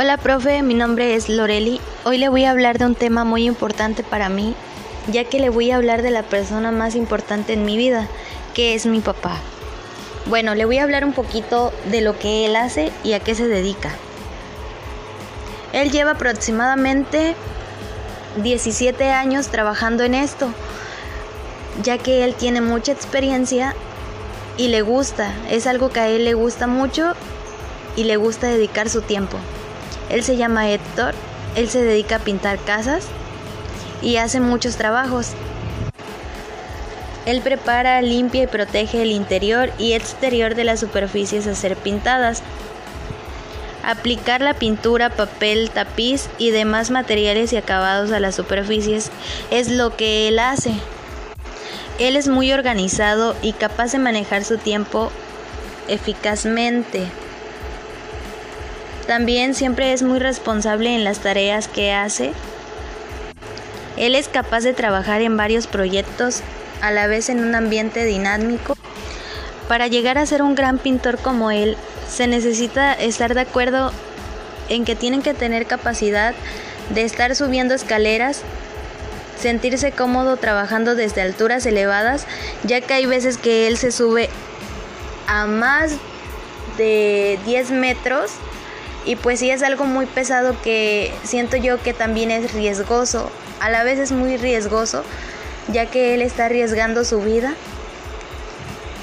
Hola profe, mi nombre es Loreli. Hoy le voy a hablar de un tema muy importante para mí, ya que le voy a hablar de la persona más importante en mi vida, que es mi papá. Bueno, le voy a hablar un poquito de lo que él hace y a qué se dedica. Él lleva aproximadamente 17 años trabajando en esto, ya que él tiene mucha experiencia y le gusta, es algo que a él le gusta mucho y le gusta dedicar su tiempo. Él se llama Héctor, él se dedica a pintar casas y hace muchos trabajos. Él prepara, limpia y protege el interior y exterior de las superficies a ser pintadas. Aplicar la pintura, papel, tapiz y demás materiales y acabados a las superficies es lo que él hace. Él es muy organizado y capaz de manejar su tiempo eficazmente. También siempre es muy responsable en las tareas que hace. Él es capaz de trabajar en varios proyectos a la vez en un ambiente dinámico. Para llegar a ser un gran pintor como él, se necesita estar de acuerdo en que tienen que tener capacidad de estar subiendo escaleras, sentirse cómodo trabajando desde alturas elevadas, ya que hay veces que él se sube a más de 10 metros y pues sí es algo muy pesado que siento yo que también es riesgoso, a la vez es muy riesgoso, ya que él está arriesgando su vida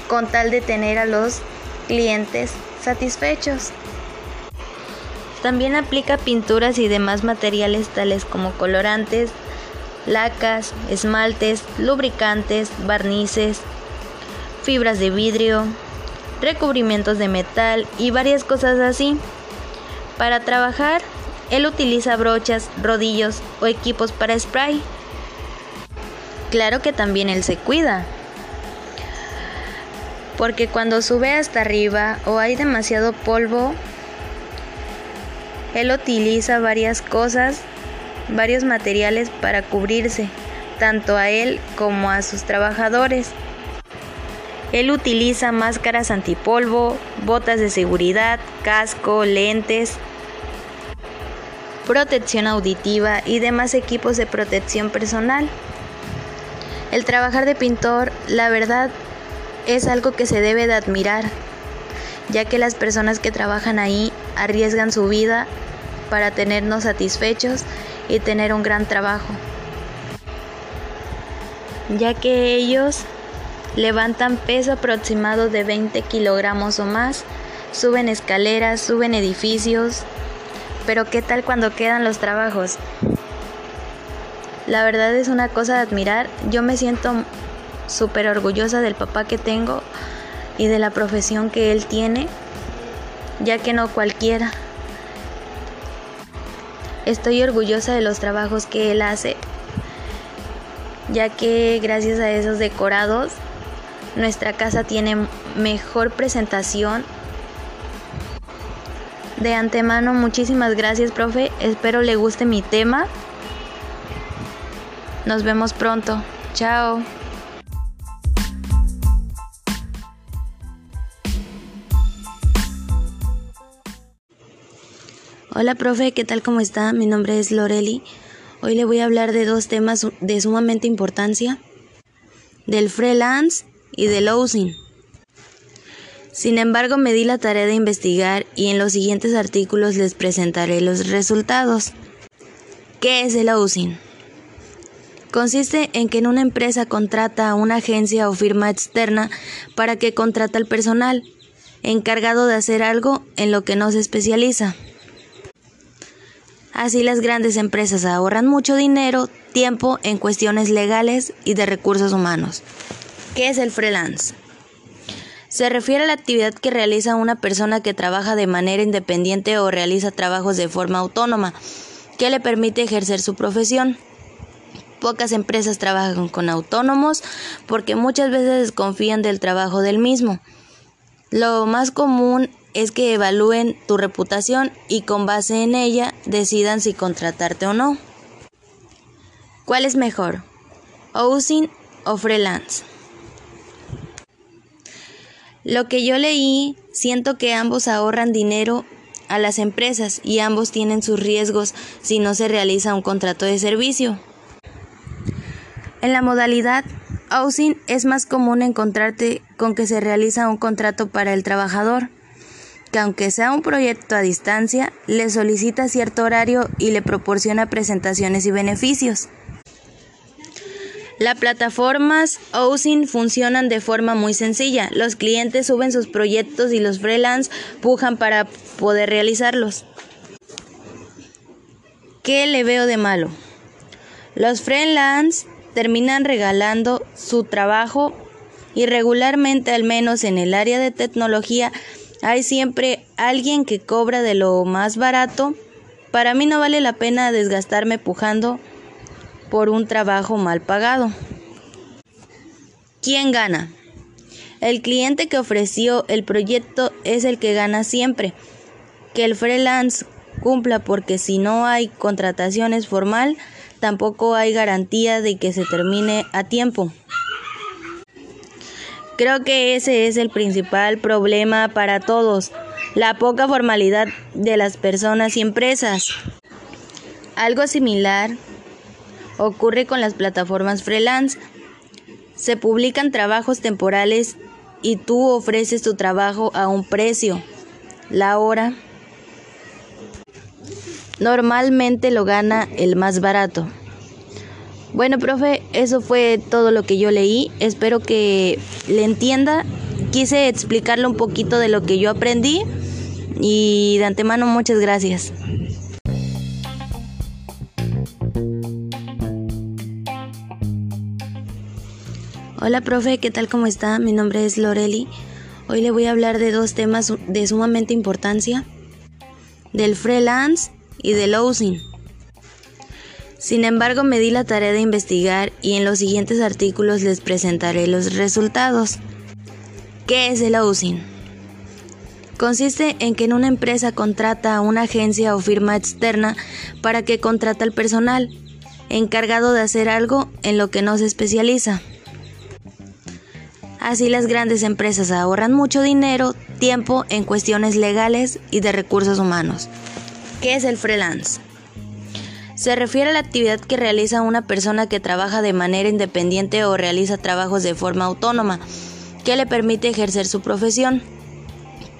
con tal de tener a los clientes satisfechos. También aplica pinturas y demás materiales tales como colorantes, lacas, esmaltes, lubricantes, barnices, fibras de vidrio, recubrimientos de metal y varias cosas así. Para trabajar, él utiliza brochas, rodillos o equipos para spray. Claro que también él se cuida. Porque cuando sube hasta arriba o hay demasiado polvo, él utiliza varias cosas, varios materiales para cubrirse, tanto a él como a sus trabajadores. Él utiliza máscaras antipolvo, botas de seguridad, casco, lentes, protección auditiva y demás equipos de protección personal. El trabajar de pintor, la verdad, es algo que se debe de admirar, ya que las personas que trabajan ahí arriesgan su vida para tenernos satisfechos y tener un gran trabajo, ya que ellos levantan peso aproximado de 20 kilogramos o más, suben escaleras, suben edificios, pero ¿qué tal cuando quedan los trabajos? La verdad es una cosa de admirar, yo me siento súper orgullosa del papá que tengo y de la profesión que él tiene, ya que no cualquiera. Estoy orgullosa de los trabajos que él hace, ya que gracias a esos decorados nuestra casa tiene mejor presentación. De antemano, muchísimas gracias, profe. Espero le guste mi tema. Nos vemos pronto. Chao. Hola, profe, ¿qué tal? ¿Cómo está? Mi nombre es Loreli. Hoy le voy a hablar de dos temas de sumamente importancia. Del freelance y del housing. Sin embargo, me di la tarea de investigar y en los siguientes artículos les presentaré los resultados. ¿Qué es el housing? Consiste en que en una empresa contrata a una agencia o firma externa para que contrata al personal, encargado de hacer algo en lo que no se especializa. Así las grandes empresas ahorran mucho dinero, tiempo en cuestiones legales y de recursos humanos. ¿Qué es el freelance? Se refiere a la actividad que realiza una persona que trabaja de manera independiente o realiza trabajos de forma autónoma, que le permite ejercer su profesión. Pocas empresas trabajan con autónomos porque muchas veces desconfían del trabajo del mismo. Lo más común es que evalúen tu reputación y con base en ella decidan si contratarte o no. ¿Cuál es mejor? ¿Housing o freelance? Lo que yo leí, siento que ambos ahorran dinero a las empresas y ambos tienen sus riesgos si no se realiza un contrato de servicio. En la modalidad housing es más común encontrarte con que se realiza un contrato para el trabajador, que aunque sea un proyecto a distancia, le solicita cierto horario y le proporciona presentaciones y beneficios. Las plataformas housing funcionan de forma muy sencilla. Los clientes suben sus proyectos y los freelance pujan para poder realizarlos. ¿Qué le veo de malo? Los freelance terminan regalando su trabajo y regularmente, al menos en el área de tecnología, hay siempre alguien que cobra de lo más barato. Para mí no vale la pena desgastarme pujando por un trabajo mal pagado. ¿Quién gana? El cliente que ofreció el proyecto es el que gana siempre. Que el freelance cumpla porque si no hay contrataciones formal, tampoco hay garantía de que se termine a tiempo. Creo que ese es el principal problema para todos, la poca formalidad de las personas y empresas. Algo similar Ocurre con las plataformas freelance. Se publican trabajos temporales y tú ofreces tu trabajo a un precio. La hora normalmente lo gana el más barato. Bueno, profe, eso fue todo lo que yo leí. Espero que le entienda. Quise explicarle un poquito de lo que yo aprendí y de antemano muchas gracias. Hola profe, ¿qué tal? ¿Cómo está? Mi nombre es Loreli. Hoy le voy a hablar de dos temas de sumamente importancia, del freelance y del housing. Sin embargo, me di la tarea de investigar y en los siguientes artículos les presentaré los resultados. ¿Qué es el housing? Consiste en que en una empresa contrata a una agencia o firma externa para que contrata al personal, encargado de hacer algo en lo que no se especializa. Así las grandes empresas ahorran mucho dinero, tiempo en cuestiones legales y de recursos humanos. ¿Qué es el freelance? Se refiere a la actividad que realiza una persona que trabaja de manera independiente o realiza trabajos de forma autónoma, que le permite ejercer su profesión.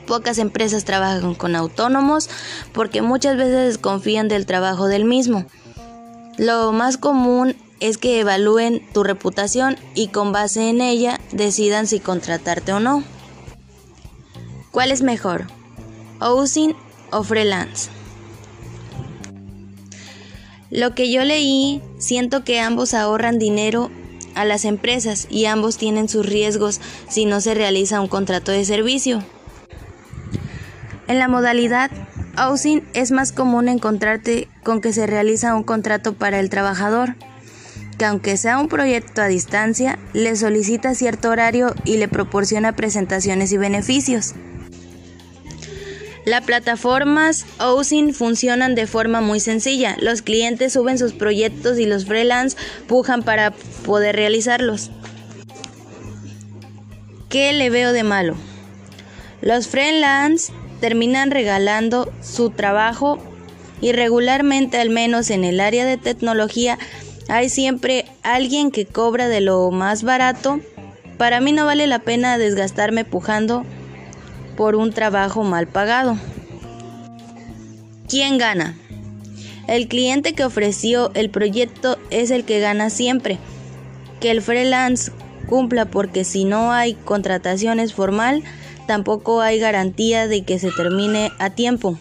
Pocas empresas trabajan con autónomos porque muchas veces desconfían del trabajo del mismo. Lo más común es que evalúen tu reputación y con base en ella decidan si contratarte o no. ¿Cuál es mejor? Housing o freelance. Lo que yo leí, siento que ambos ahorran dinero a las empresas y ambos tienen sus riesgos si no se realiza un contrato de servicio. En la modalidad housing es más común encontrarte con que se realiza un contrato para el trabajador que aunque sea un proyecto a distancia, le solicita cierto horario y le proporciona presentaciones y beneficios. Las plataformas housing funcionan de forma muy sencilla. Los clientes suben sus proyectos y los freelance pujan para poder realizarlos. ¿Qué le veo de malo? Los freelance terminan regalando su trabajo y regularmente, al menos en el área de tecnología, hay siempre alguien que cobra de lo más barato. Para mí no vale la pena desgastarme pujando por un trabajo mal pagado. ¿Quién gana? El cliente que ofreció el proyecto es el que gana siempre. Que el freelance cumpla porque si no hay contrataciones formal, tampoco hay garantía de que se termine a tiempo.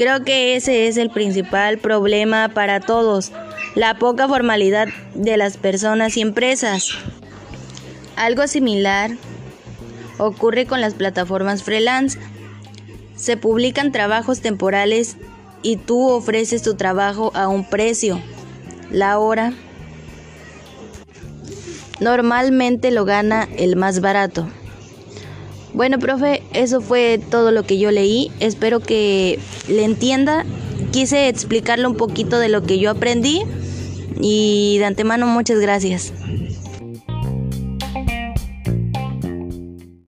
Creo que ese es el principal problema para todos, la poca formalidad de las personas y empresas. Algo similar ocurre con las plataformas freelance. Se publican trabajos temporales y tú ofreces tu trabajo a un precio. La hora normalmente lo gana el más barato. Bueno, profe, eso fue todo lo que yo leí. Espero que le entienda. Quise explicarle un poquito de lo que yo aprendí y de antemano muchas gracias.